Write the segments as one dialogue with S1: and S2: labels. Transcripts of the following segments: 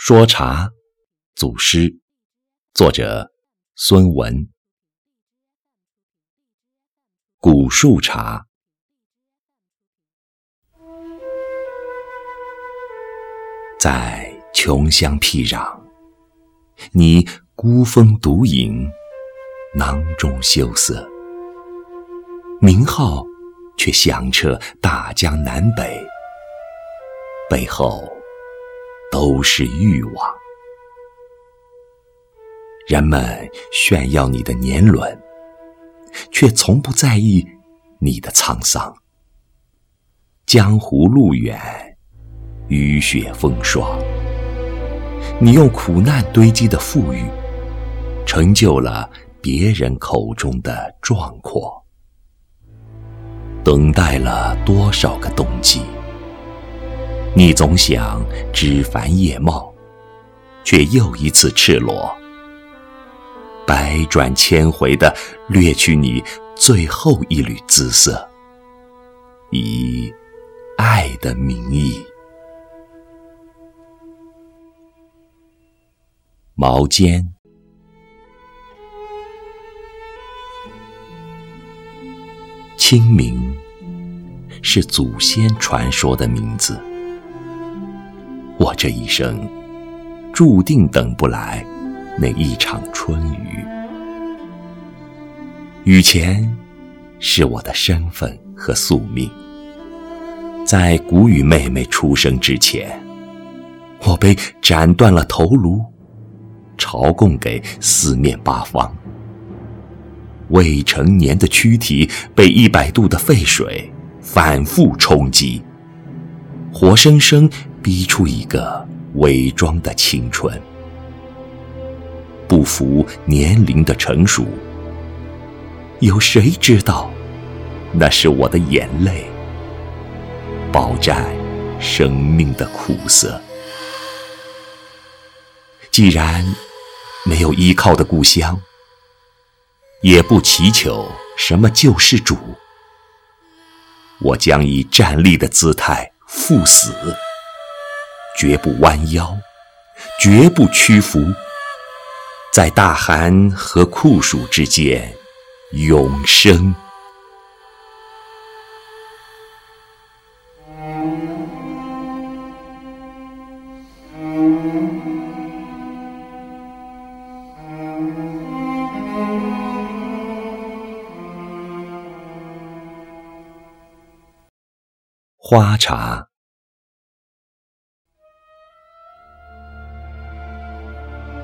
S1: 说茶，祖师，作者孙文。古树茶，在穷乡僻壤，你孤峰独影，囊中羞涩，名号却响彻大江南北，背后。都是欲望。人们炫耀你的年轮，却从不在意你的沧桑。江湖路远，雨雪风霜，你用苦难堆积的富裕，成就了别人口中的壮阔。等待了多少个冬季？你总想枝繁叶茂，却又一次赤裸，百转千回的掠去你最后一缕姿色，以爱的名义。毛尖，清明是祖先传说的名字。我这一生，注定等不来那一场春雨。雨前是我的身份和宿命。在谷雨妹妹出生之前，我被斩断了头颅，朝贡给四面八方。未成年的躯体被一百度的沸水反复冲击，活生生。逼出一个伪装的青春，不服年龄的成熟。有谁知道，那是我的眼泪，饱蘸生命的苦涩。既然没有依靠的故乡，也不祈求什么救世主，我将以站立的姿态赴死。绝不弯腰，绝不屈服，在大寒和酷暑之间永生。花茶。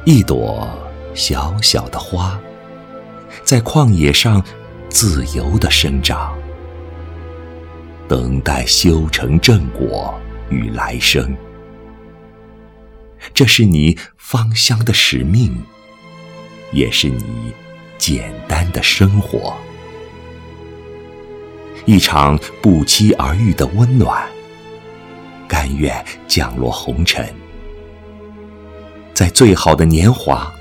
S1: 一朵小小的花，在旷野上自由的生长，等待修成正果与来生。这是你芳香的使命，也是你简单的生活。一场不期而遇的温暖，甘愿降落红尘。在最好的年华，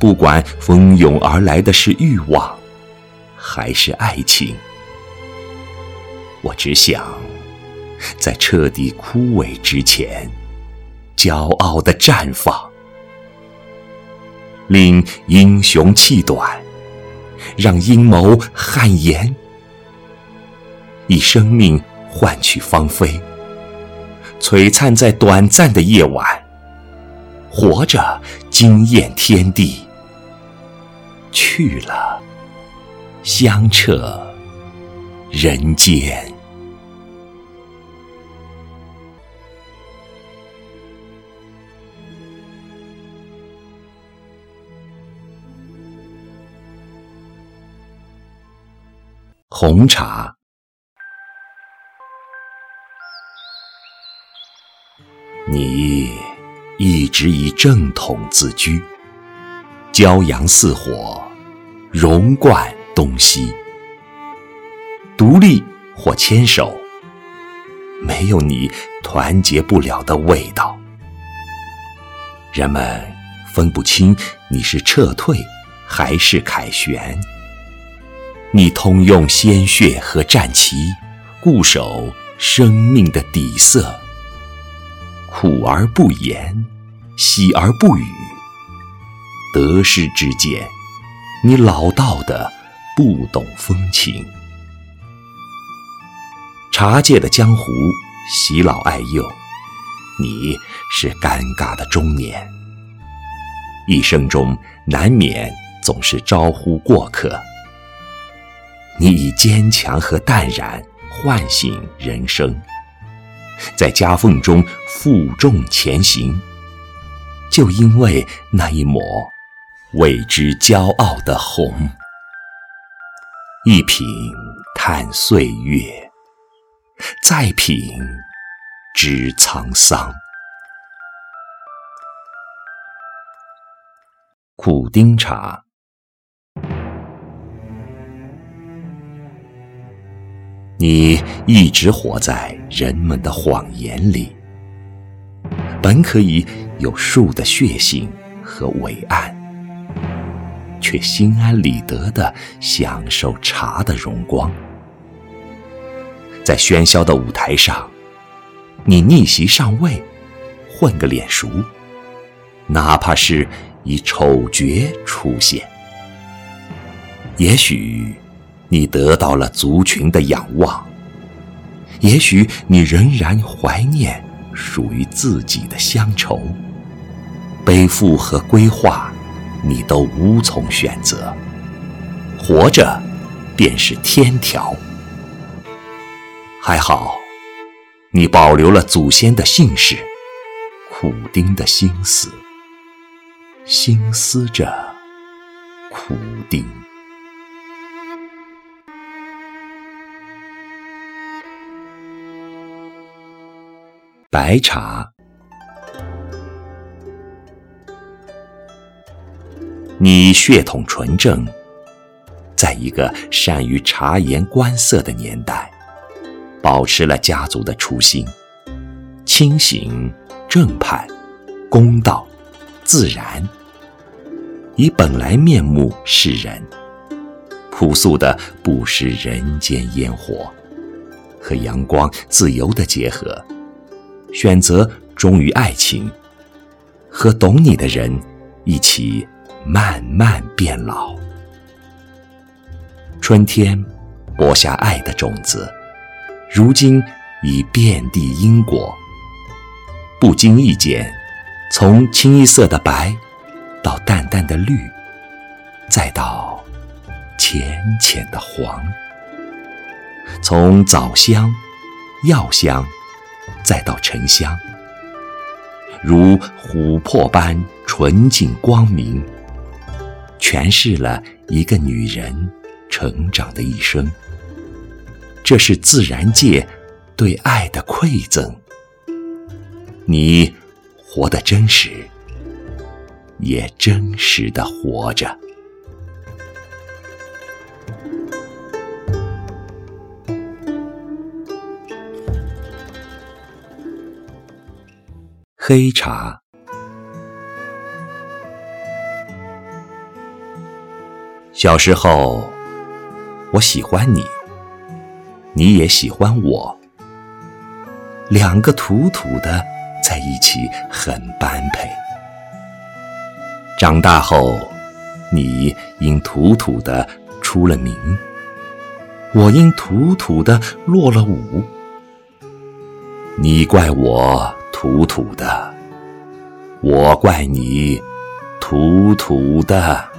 S1: 不管蜂拥而来的是欲望，还是爱情，我只想在彻底枯萎之前，骄傲的绽放，令英雄气短，让阴谋汗颜，以生命换取芳菲，璀璨在短暂的夜晚。活着惊艳天地，去了香彻人间。红茶，你。只以正统自居，骄阳似火，荣冠东西。独立或牵手，没有你团结不了的味道。人们分不清你是撤退还是凯旋。你通用鲜血和战旗，固守生命的底色。苦而不言，喜而不语。得失之间，你老道的不懂风情。茶界的江湖，喜老爱幼，你是尴尬的中年。一生中难免总是招呼过客，你以坚强和淡然唤醒人生，在夹缝中负重前行，就因为那一抹为之骄傲的红。一品叹岁月，再品知沧桑。苦丁茶，你一直活在人们的谎言里，本可以有树的血性和伟岸，却心安理得的享受茶的荣光。在喧嚣的舞台上，你逆袭上位，混个脸熟，哪怕是。以丑角出现，也许你得到了族群的仰望，也许你仍然怀念属于自己的乡愁，背负和规划，你都无从选择。活着，便是天条。还好，你保留了祖先的姓氏，苦丁的心思。心思着苦丁，白茶。你血统纯正，在一个善于察言观色的年代，保持了家族的初心，清醒、正派、公道。自然，以本来面目示人，朴素的不食人间烟火，和阳光自由的结合，选择忠于爱情，和懂你的人一起慢慢变老。春天播下爱的种子，如今已遍地因果，不经意间。从清一色的白，到淡淡的绿，再到浅浅的黄；从枣香、药香，再到沉香，如琥珀般纯净光明，诠释了一个女人成长的一生。这是自然界对爱的馈赠。你。活得真实，也真实的活着。黑茶，小时候我喜欢你，你也喜欢我，两个土土的。在一起很般配。长大后，你因土土的出了名，我因土土的落了伍。你怪我土土的，我怪你土土的。